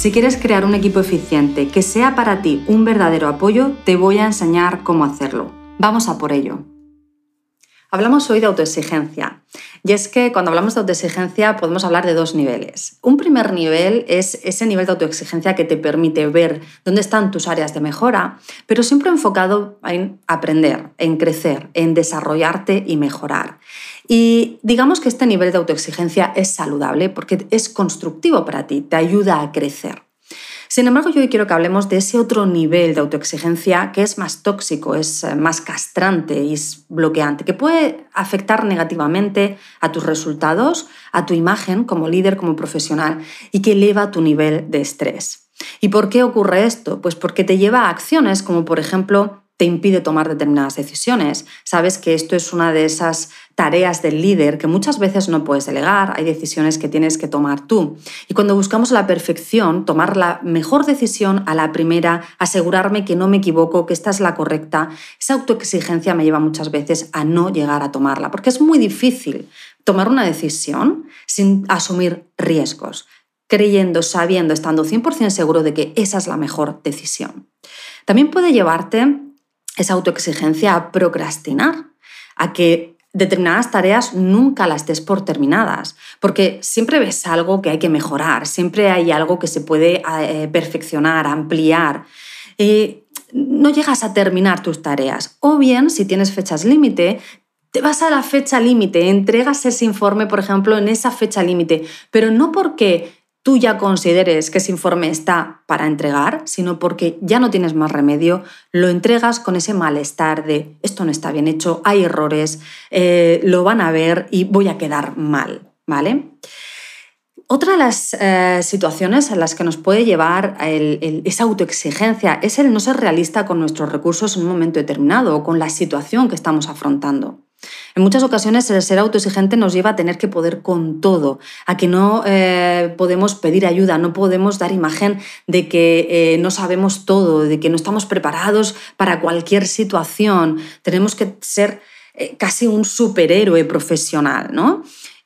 Si quieres crear un equipo eficiente que sea para ti un verdadero apoyo, te voy a enseñar cómo hacerlo. Vamos a por ello. Hablamos hoy de autoexigencia. Y es que cuando hablamos de autoexigencia podemos hablar de dos niveles. Un primer nivel es ese nivel de autoexigencia que te permite ver dónde están tus áreas de mejora, pero siempre enfocado en aprender, en crecer, en desarrollarte y mejorar. Y digamos que este nivel de autoexigencia es saludable porque es constructivo para ti, te ayuda a crecer. Sin embargo, yo hoy quiero que hablemos de ese otro nivel de autoexigencia que es más tóxico, es eh, más castrante y es bloqueante, que puede afectar negativamente a tus resultados, a tu imagen como líder, como profesional y que eleva tu nivel de estrés. ¿Y por qué ocurre esto? Pues porque te lleva a acciones como por ejemplo te impide tomar determinadas decisiones. Sabes que esto es una de esas tareas del líder que muchas veces no puedes delegar, hay decisiones que tienes que tomar tú. Y cuando buscamos la perfección, tomar la mejor decisión a la primera, asegurarme que no me equivoco, que esta es la correcta, esa autoexigencia me lleva muchas veces a no llegar a tomarla, porque es muy difícil tomar una decisión sin asumir riesgos, creyendo, sabiendo, estando 100% seguro de que esa es la mejor decisión. También puede llevarte esa autoexigencia a procrastinar, a que determinadas tareas nunca las des por terminadas, porque siempre ves algo que hay que mejorar, siempre hay algo que se puede eh, perfeccionar, ampliar. y no llegas a terminar tus tareas. O bien, si tienes fechas límite, te vas a la fecha límite, entregas ese informe, por ejemplo, en esa fecha límite, pero no porque tú ya consideres que ese informe está para entregar, sino porque ya no tienes más remedio, lo entregas con ese malestar de esto no está bien hecho, hay errores, eh, lo van a ver y voy a quedar mal, ¿vale? Otra de las eh, situaciones en las que nos puede llevar esa autoexigencia es el no ser realista con nuestros recursos en un momento determinado o con la situación que estamos afrontando. En muchas ocasiones el ser autoexigente nos lleva a tener que poder con todo, a que no eh, podemos pedir ayuda, no podemos dar imagen de que eh, no sabemos todo, de que no estamos preparados para cualquier situación. Tenemos que ser eh, casi un superhéroe profesional, ¿no?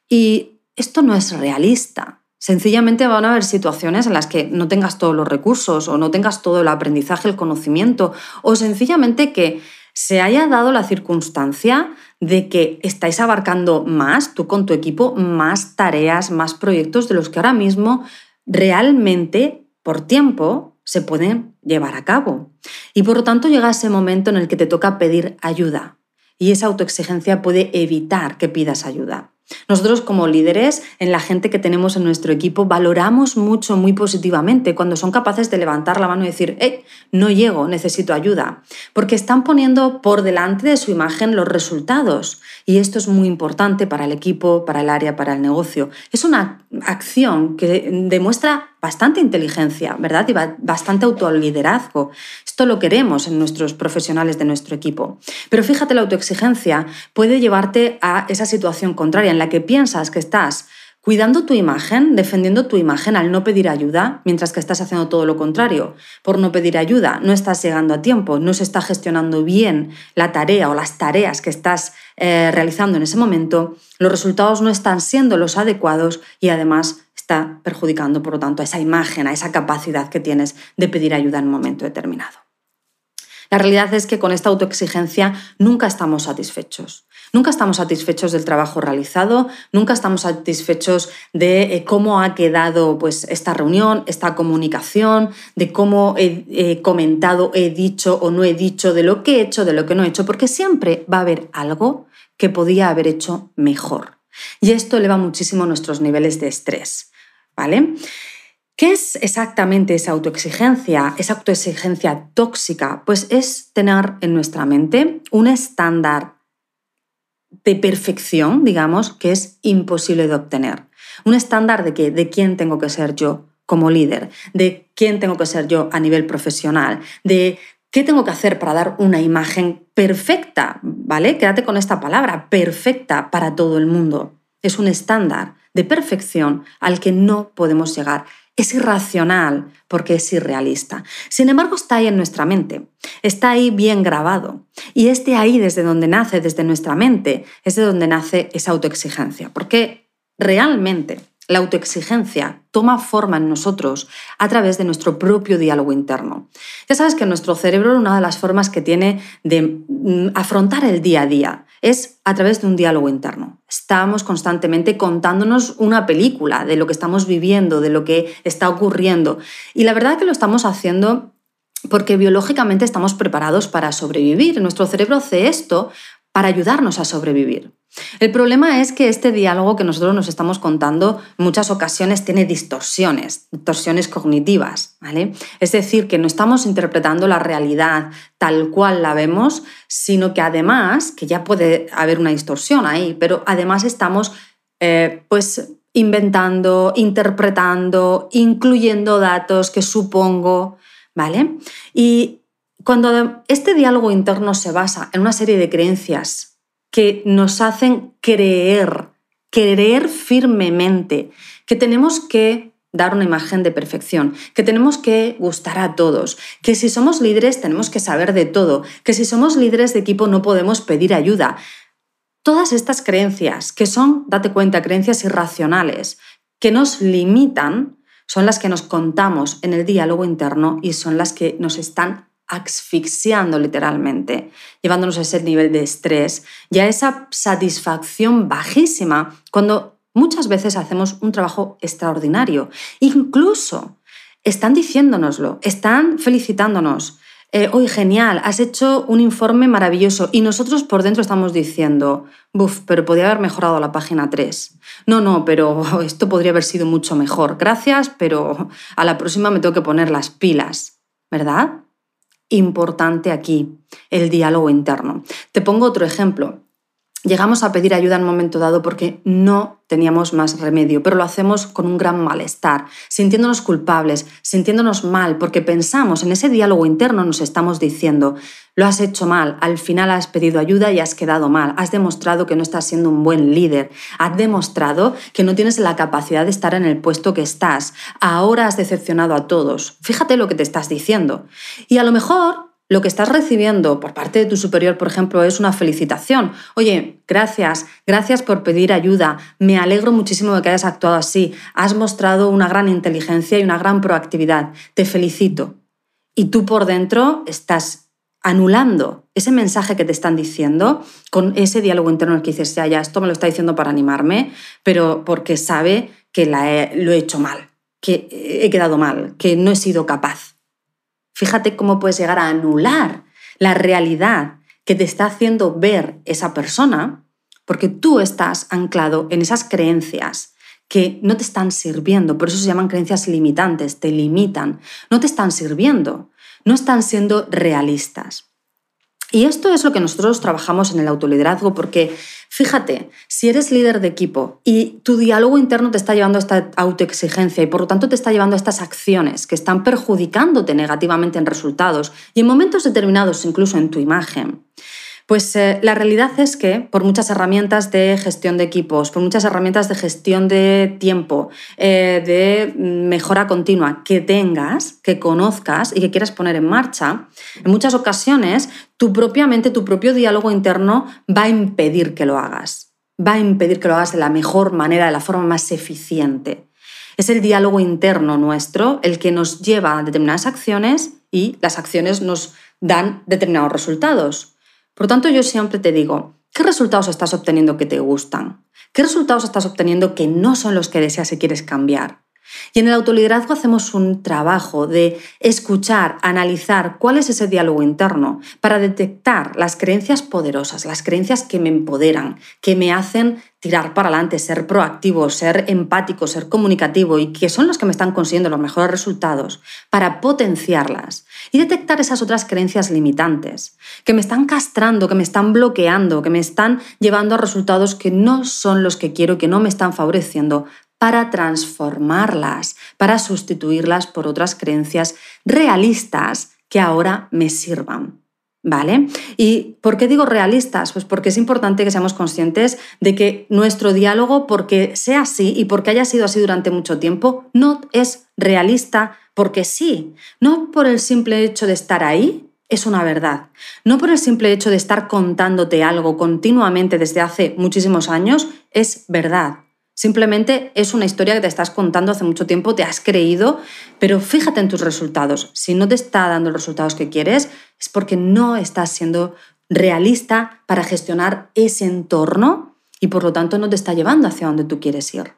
Y esto no es realista. Sencillamente van a haber situaciones en las que no tengas todos los recursos o no tengas todo el aprendizaje, el conocimiento, o sencillamente que se haya dado la circunstancia de que estáis abarcando más, tú con tu equipo, más tareas, más proyectos de los que ahora mismo realmente por tiempo se pueden llevar a cabo. Y por lo tanto llega ese momento en el que te toca pedir ayuda. Y esa autoexigencia puede evitar que pidas ayuda. Nosotros como líderes, en la gente que tenemos en nuestro equipo, valoramos mucho, muy positivamente cuando son capaces de levantar la mano y decir, hey, no llego, necesito ayuda, porque están poniendo por delante de su imagen los resultados. Y esto es muy importante para el equipo, para el área, para el negocio. Es una acción que demuestra bastante inteligencia, ¿verdad? Y bastante autoliderazgo. Esto lo queremos en nuestros profesionales de nuestro equipo. Pero fíjate, la autoexigencia puede llevarte a esa situación contraria que piensas que estás cuidando tu imagen, defendiendo tu imagen al no pedir ayuda, mientras que estás haciendo todo lo contrario. Por no pedir ayuda, no estás llegando a tiempo, no se está gestionando bien la tarea o las tareas que estás eh, realizando en ese momento, los resultados no están siendo los adecuados y además está perjudicando, por lo tanto, a esa imagen, a esa capacidad que tienes de pedir ayuda en un momento determinado. La realidad es que con esta autoexigencia nunca estamos satisfechos. Nunca estamos satisfechos del trabajo realizado, nunca estamos satisfechos de eh, cómo ha quedado pues, esta reunión, esta comunicación, de cómo he, comentado, he dicho o no he dicho, de lo que he hecho, de lo que no he hecho, porque siempre va a haber algo que podía haber hecho mejor. Y esto eleva muchísimo nuestros niveles de estrés. ¿Vale? ¿Qué es exactamente esa autoexigencia, esa autoexigencia tóxica? Pues es tener en nuestra mente un estándar de perfección, digamos, que es imposible de obtener. Un estándar de que de quién tengo que ser yo como líder, de quién tengo que ser yo a nivel profesional, de qué tengo que hacer para dar una imagen perfecta, ¿vale? Quédate con esta palabra, perfecta para todo el mundo. Es un estándar de perfección al que no podemos llegar. Es irracional porque es irrealista. Sin embargo, está ahí en nuestra mente, está ahí bien grabado. Y es ahí desde donde nace, desde nuestra mente, es de donde nace esa autoexigencia. Porque realmente la autoexigencia toma forma en nosotros a través de nuestro propio diálogo interno. Ya sabes que nuestro cerebro, una de las formas que tiene de mm, afrontar el día a día, es a través de un diálogo interno. Estamos constantemente contándonos una película de lo que estamos viviendo, de lo que está ocurriendo. Y la verdad que lo estamos haciendo porque biológicamente estamos preparados para sobrevivir. Nuestro cerebro hace esto para ayudarnos a sobrevivir. El problema es que este diálogo que nosotros nos estamos contando en muchas ocasiones tiene distorsiones, distorsiones cognitivas, ¿vale? Es decir, que no estamos interpretando la realidad tal cual la vemos, sino que además, que ya puede haber una distorsión ahí, pero además estamos eh, pues inventando, interpretando, incluyendo datos que supongo, ¿vale? Y cuando este diálogo interno se basa en una serie de creencias que nos hacen creer, creer firmemente que tenemos que dar una imagen de perfección, que tenemos que gustar a todos, que si somos líderes tenemos que saber de todo, que si somos líderes de equipo no podemos pedir ayuda. Todas estas creencias, que son, date cuenta, creencias irracionales, que nos limitan, son las que nos contamos en el diálogo interno y son las que nos están asfixiando literalmente, llevándonos a ese nivel de estrés y a esa satisfacción bajísima cuando muchas veces hacemos un trabajo extraordinario. Incluso están diciéndonoslo, están felicitándonos. Eh, hoy genial, has hecho un informe maravilloso y nosotros por dentro estamos diciendo, buf, pero podría haber mejorado la página 3. No, no, pero esto podría haber sido mucho mejor. Gracias, pero a la próxima me tengo que poner las pilas, ¿verdad? Importante aquí, el diálogo interno. Te pongo otro ejemplo. Llegamos a pedir ayuda en un momento dado porque no teníamos más remedio, pero lo hacemos con un gran malestar, sintiéndonos culpables, sintiéndonos mal, porque pensamos en ese diálogo interno, nos estamos diciendo, lo has hecho mal, al final has pedido ayuda y has quedado mal, has demostrado que no estás siendo un buen líder, has demostrado que no tienes la capacidad de estar en el puesto que estás, ahora has decepcionado a todos. Fíjate lo que te estás diciendo. Y a lo mejor lo que estás recibiendo por parte de tu superior, por ejemplo, es una felicitación. Oye, gracias, gracias por pedir ayuda, me alegro muchísimo de que hayas actuado así, has mostrado una gran inteligencia y una gran proactividad, te felicito. Y tú por dentro estás anulando ese mensaje que te están diciendo con ese diálogo interno en el que dices, ya, ya, esto me lo está diciendo para animarme, pero porque sabe que lo he hecho mal, que he quedado mal, que no he sido capaz. Fíjate cómo puedes llegar a anular la realidad que te está haciendo ver esa persona, porque tú estás anclado en esas creencias que no te están sirviendo, por eso se llaman creencias limitantes, te limitan, no te están sirviendo, no están siendo realistas. Y esto es lo que nosotros trabajamos en el autoliderazgo porque fíjate, si eres líder de equipo y tu diálogo interno te está llevando a esta autoexigencia y por lo tanto te está llevando a estas acciones que están perjudicándote negativamente en resultados y en momentos determinados incluso en tu imagen, pues eh, la realidad es que por muchas herramientas de gestión de equipos, por muchas herramientas de gestión de tiempo, eh, de mejora continua que tengas, que conozcas y que quieras poner en marcha, en muchas ocasiones tu propia mente, tu propio diálogo interno va a impedir que lo hagas. Va a impedir que lo hagas de la mejor manera, de la forma más eficiente. Es el diálogo interno nuestro el que nos lleva a determinadas acciones y las acciones nos dan determinados resultados. Por tanto, yo siempre te digo, ¿qué resultados estás obteniendo que te gustan? ¿Qué resultados estás obteniendo que no son los que deseas y quieres cambiar? Y en el autoliderazgo hacemos un trabajo de escuchar, analizar cuál es ese diálogo interno para detectar las creencias poderosas, las creencias que me empoderan, que me hacen tirar para adelante, ser proactivo, ser empático, ser comunicativo y que son los que me están consiguiendo los mejores resultados, para potenciarlas y detectar esas otras creencias limitantes que me están castrando, que me están bloqueando, que me están llevando a resultados que no son los que quiero, que no me están favoreciendo para transformarlas, para sustituirlas por otras creencias realistas que ahora me sirvan. ¿Vale? ¿Y por qué digo realistas? Pues porque es importante que seamos conscientes de que nuestro diálogo, porque sea así y porque haya sido así durante mucho tiempo, no es realista porque sí, no por el simple hecho de estar ahí, es una verdad. No por el simple hecho de estar contándote algo continuamente desde hace muchísimos años, es verdad. Simplemente es una historia que te estás contando hace mucho tiempo, te has creído, pero fíjate en tus resultados. Si no te está dando los resultados que quieres, es porque no estás siendo realista para gestionar ese entorno y por lo tanto no te está llevando hacia donde tú quieres ir.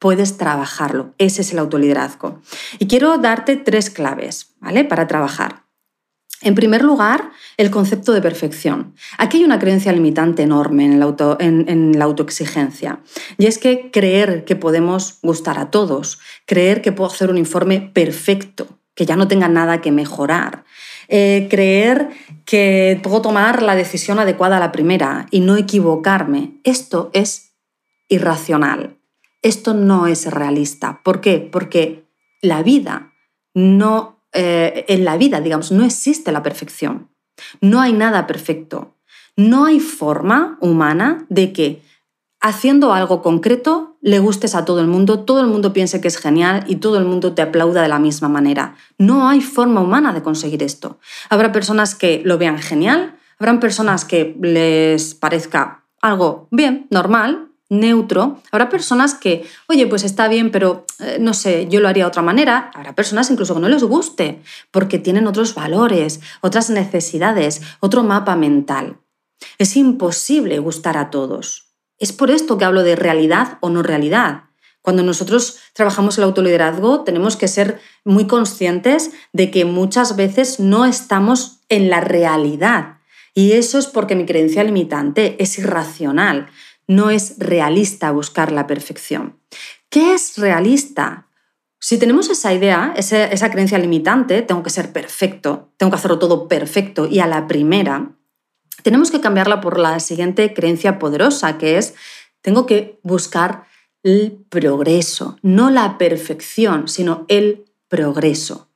Puedes trabajarlo. Ese es el autoliderazgo. Y quiero darte tres claves, ¿vale? Para trabajar. En primer lugar, el concepto de perfección. Aquí hay una creencia limitante enorme en, la autoexigencia. Y es que creer que podemos gustar a todos, creer que puedo hacer un informe perfecto, que ya no tenga nada que mejorar, eh, creer que puedo tomar la decisión adecuada a la primera y no equivocarme. Esto es irracional. Esto no es realista. ¿Por qué? Porque la vida no eh, en la vida, digamos, no existe la perfección. No hay nada perfecto. No hay forma humana de que haciendo algo concreto le gustes a todo el mundo, todo el mundo piense que es genial y todo el mundo te aplauda de la misma manera. No hay forma humana de conseguir esto. Habrá personas que lo vean genial, habrán personas que les parezca algo bien, normal, neutro. Habrá personas que, oye, pues está bien, pero eh, no sé, yo lo haría de otra manera. Habrá personas incluso que no les guste, porque tienen otros valores, otras necesidades, otro mapa mental. Es imposible gustar a todos. Es por esto que hablo de realidad o no realidad. Cuando nosotros trabajamos el autoliderazgo, tenemos que ser muy conscientes de que muchas veces no estamos en la realidad. Y eso es porque mi creencia limitante es irracional. No es realista buscar la perfección. ¿Qué es realista? Si tenemos esa idea, esa, creencia limitante, tengo que ser perfecto, tengo que hacerlo todo perfecto y a la primera, tenemos que cambiarla por la siguiente creencia poderosa, que es, tengo que buscar el progreso, no la perfección, sino el progreso.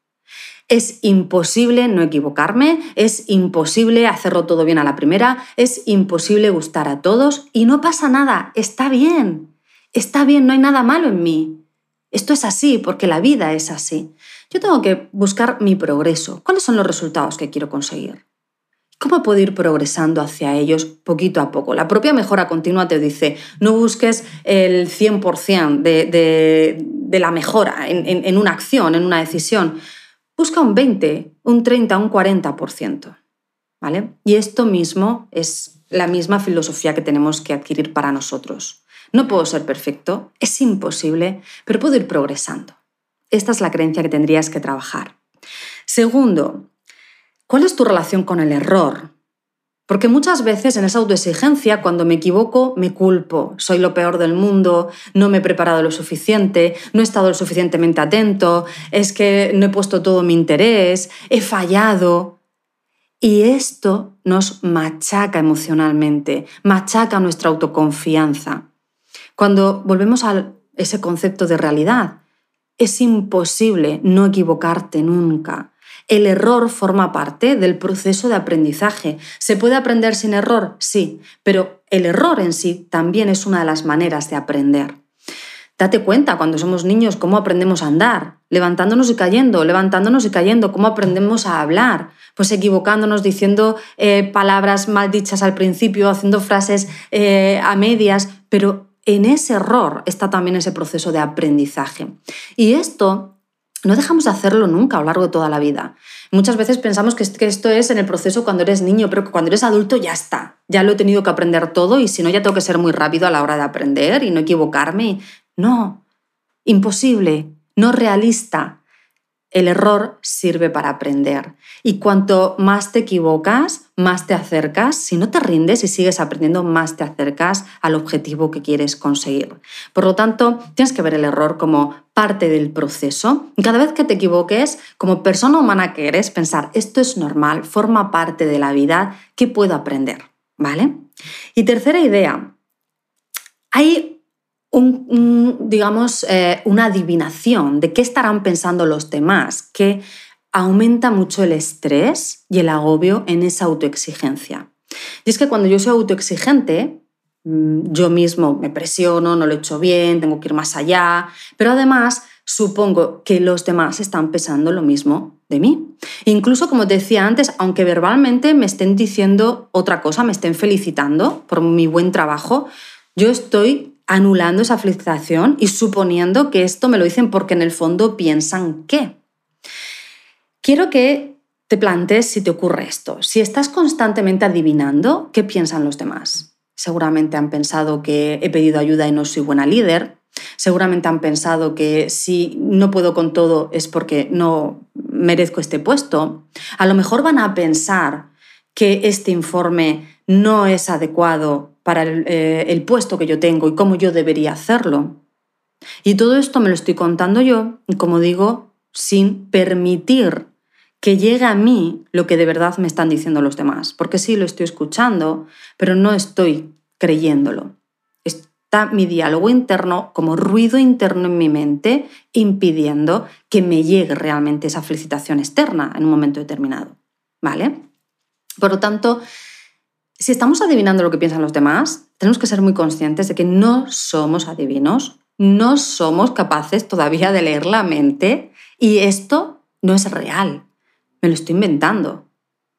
Es imposible no equivocarme, es imposible hacerlo todo bien a la primera, es imposible gustar a todos y no pasa nada, está bien, está bien, no hay nada malo en mí. Esto es así porque la vida es así. Yo tengo que buscar mi progreso. ¿Cuáles son los resultados que quiero conseguir? ¿Cómo puedo ir progresando hacia ellos poquito a poco? La propia mejora continua te dice, no busques el 100% de, la mejora en, en una acción, en una decisión busca un 20, un 30, un 40%. ¿Vale? Y esto mismo es la misma filosofía que tenemos que adquirir para nosotros. No puedo ser perfecto, es imposible, pero puedo ir progresando. Esta es la creencia que tendrías que trabajar. Segundo, ¿cuál es tu relación con el error? Porque muchas veces en esa autoexigencia, cuando me equivoco, me culpo. Soy lo peor del mundo, no me he preparado lo suficiente, no he estado lo suficientemente atento, es que no he puesto todo mi interés, he fallado. Y esto nos machaca emocionalmente, machaca nuestra autoconfianza. Cuando volvemos a ese concepto de realidad, es imposible no equivocarte nunca. El error forma parte del proceso de aprendizaje. ¿Se puede aprender sin error? Sí, pero el error en sí también es una de las maneras de aprender. Date cuenta cuando somos niños cómo aprendemos a andar, levantándonos y cayendo, levantándonos y cayendo, cómo aprendemos a hablar, pues equivocándonos, diciendo eh, palabras mal dichas al principio, haciendo frases eh, a medias, pero en ese error está también ese proceso de aprendizaje. Y esto no dejamos de hacerlo nunca a lo largo de toda la vida. Muchas veces pensamos que esto es en el proceso cuando eres niño, pero cuando eres adulto ya está. Ya lo he tenido que aprender todo y si no ya tengo que ser muy rápido a la hora de aprender y no equivocarme. No, imposible, no realista. El error sirve para aprender. Y cuanto más te equivocas, más te acercas. Si no te rindes y sigues aprendiendo, más te acercas al objetivo que quieres conseguir. Por lo tanto, tienes que ver el error como parte del proceso. Y cada vez que te equivoques, como persona humana que eres, pensar, esto es normal, forma parte de la vida, ¿qué puedo aprender? ¿Vale? Y tercera idea, hay digamos, eh, una adivinación de qué estarán pensando los demás, que aumenta mucho el estrés y el agobio en esa autoexigencia. Y es que cuando yo soy autoexigente, mm, yo mismo me presiono, no lo he hecho bien, tengo que ir más allá, pero además supongo que los demás están pensando lo mismo de mí. Incluso, como decía antes, aunque verbalmente me estén diciendo otra cosa, me estén felicitando por mi buen trabajo, yo estoy anulando esa felicitación y suponiendo que esto me lo dicen porque en el fondo piensan que. Quiero que te plantees si te ocurre esto. Si estás constantemente adivinando qué piensan los demás. Seguramente han pensado que he pedido ayuda y no soy buena líder. Seguramente han pensado que si no puedo con todo es porque no merezco este puesto. A lo mejor van a pensar que este informe no es adecuado para el, eh, el puesto que yo tengo y cómo yo debería hacerlo. Y todo esto me lo estoy contando yo, como digo, sin permitir que llegue a mí lo que de verdad me están diciendo los demás. Porque sí, lo estoy escuchando, pero no estoy creyéndolo. Está mi diálogo interno como ruido interno en mi mente impidiendo que me llegue realmente esa felicitación externa en un momento determinado. ¿Vale? Por lo tanto, si estamos adivinando lo que piensan los demás, tenemos que ser muy conscientes de que no somos adivinos, no somos capaces todavía de leer la mente y esto no es real me lo estoy inventando,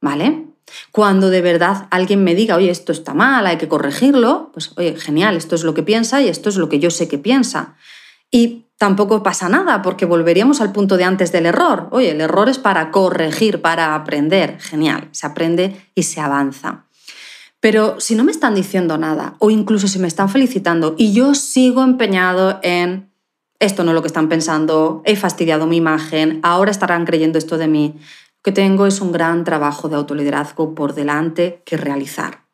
¿vale? Cuando de verdad alguien me diga, oye, esto está mal, hay que corregirlo, pues, oye, genial, esto es lo que piensa y esto es lo que yo sé que piensa. Y tampoco pasa nada porque volveríamos al punto de antes del error. Oye, el error es para corregir, para aprender. Genial, se aprende y se avanza. Pero si no me están diciendo nada o incluso si me están felicitando y yo sigo empeñado en esto no es lo que están pensando, he fastidiado mi imagen, ahora estarán creyendo esto de mí, que tengo es un gran trabajo de autoliderazgo por delante que realizar.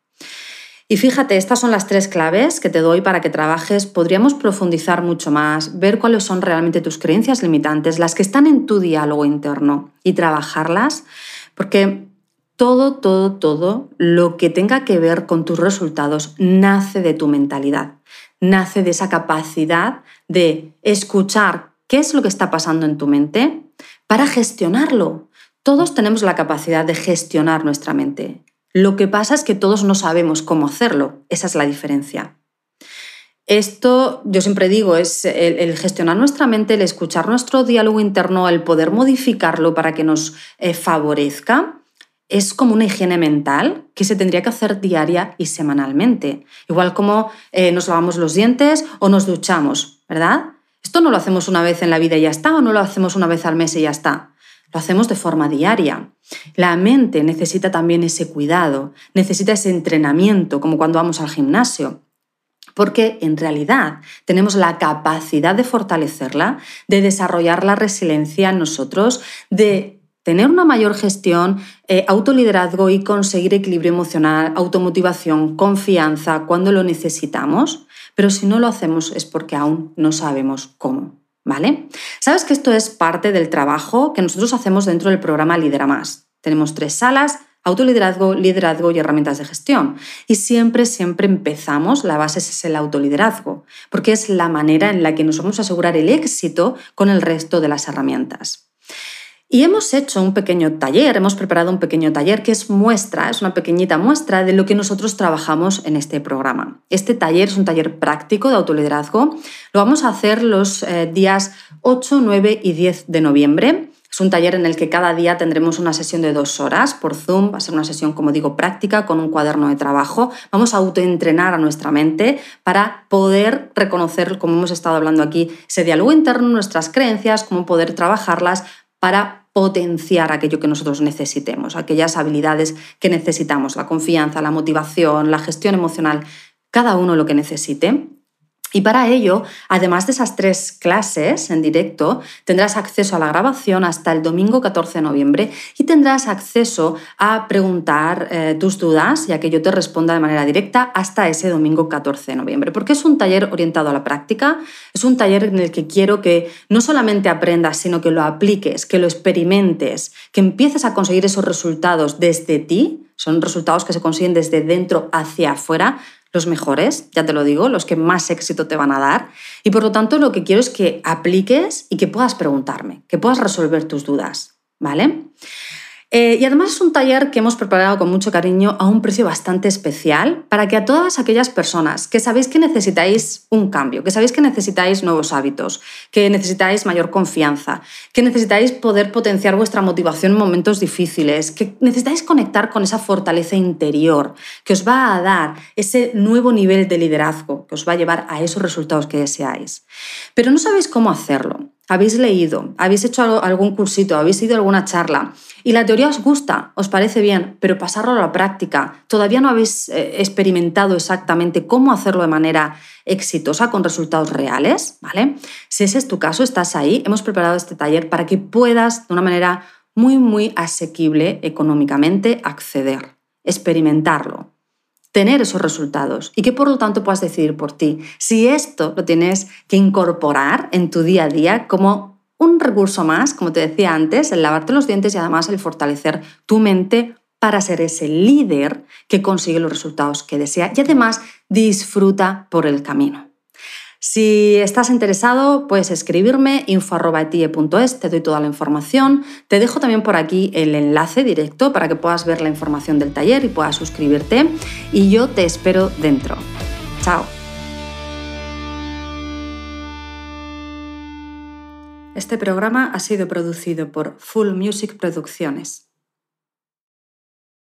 Y fíjate, estas son las tres claves que te doy para que trabajes. Podríamos profundizar mucho más, ver cuáles son realmente tus creencias limitantes, las que están en tu diálogo interno y trabajarlas, porque todo, todo, todo lo que tenga que ver con tus resultados nace de tu mentalidad, nace de esa capacidad de escuchar qué es lo que está pasando en tu mente para gestionarlo, todos tenemos la capacidad de gestionar nuestra mente. Lo que pasa es que todos no sabemos cómo hacerlo. Esa es la diferencia. Esto, yo siempre digo, es el, gestionar nuestra mente, el escuchar nuestro diálogo interno, el poder modificarlo para que nos eh, favorezca, es como una higiene mental que se tendría que hacer diaria y semanalmente. Igual como eh, nos lavamos los dientes o nos duchamos, ¿verdad? Esto no lo hacemos una vez en la vida y ya está, o no lo hacemos una vez al mes y ya está. Lo hacemos de forma diaria. La mente necesita también ese cuidado, necesita ese entrenamiento, como cuando vamos al gimnasio. Porque en realidad tenemos la capacidad de fortalecerla, de desarrollar la resiliencia en nosotros, de tener una mayor gestión, eh, autoliderazgo y conseguir equilibrio emocional, automotivación, confianza cuando lo necesitamos. Pero si no lo hacemos es porque aún no sabemos cómo. ¿vale? Sabes que esto es parte del trabajo que nosotros hacemos dentro del programa Lidera Más. Tenemos tres salas, autoliderazgo, liderazgo y herramientas de gestión. Y siempre, siempre empezamos, la base es el autoliderazgo, porque es la manera en la que nos vamos a asegurar el éxito con el resto de las herramientas. Y hemos hecho un pequeño taller, hemos preparado un pequeño taller que es muestra, es una pequeñita muestra de lo que nosotros trabajamos en este programa. Este taller es un taller práctico de autoliderazgo. Lo vamos a hacer los eh, días 8, 9 y 10 de noviembre. Es un taller en el que cada día tendremos una sesión de dos horas por Zoom. Va a ser una sesión, como digo, práctica con un cuaderno de trabajo. Vamos a autoentrenar a nuestra mente para poder reconocer, como hemos estado hablando aquí, ese diálogo interno, nuestras creencias, cómo poder trabajarlas para potenciar aquello que nosotros necesitemos, aquellas habilidades que necesitamos, la confianza, la motivación, la gestión emocional, cada uno lo que necesite. Y para ello, además de esas tres clases en directo, tendrás acceso a la grabación hasta el domingo 14 de noviembre y tendrás acceso a preguntar eh, tus dudas, ya que yo te responda de manera directa hasta ese domingo 14 de noviembre. Porque es un taller orientado a la práctica, es un taller en el que quiero que no solamente aprendas, sino que lo apliques, que lo experimentes, que empieces a conseguir esos resultados desde ti, son resultados que se consiguen desde dentro hacia afuera, los mejores, ya te lo digo, los que más éxito te van a dar. Y por lo tanto lo que quiero es que apliques y que puedas preguntarme, que puedas resolver tus dudas, ¿vale? Eh, y además es un taller que hemos preparado con mucho cariño a un precio bastante especial para que a todas aquellas personas que sabéis que necesitáis un cambio, que sabéis que necesitáis nuevos hábitos, que necesitáis mayor confianza, que necesitáis poder potenciar vuestra motivación en momentos difíciles, que necesitáis conectar con esa fortaleza interior que os va a dar ese nuevo nivel de liderazgo que os va a llevar a esos resultados que deseáis. Pero no sabéis cómo hacerlo habéis leído, habéis hecho algún cursito, habéis ido a alguna charla y la teoría os gusta, os parece bien, pero pasarlo a la práctica, todavía no habéis eh, experimentado exactamente cómo hacerlo de manera exitosa con resultados reales, ¿vale? Si ese es tu caso, estás ahí, hemos preparado este taller para que puedas de una manera muy, muy asequible económicamente acceder, experimentarlo tener esos resultados y que por lo tanto puedas decidir por ti si esto lo tienes que incorporar en tu día a día como un recurso más, como te decía antes, el lavarte los dientes y además el fortalecer tu mente para ser ese líder que consigue los resultados que desea y además disfruta por el camino. Si estás interesado, puedes escribirme info.etie.es, te doy toda la información. Te dejo también por aquí el enlace directo para que puedas ver la información del taller y puedas suscribirte. Y yo te espero dentro. Chao. Este programa ha sido producido por Full Music Producciones.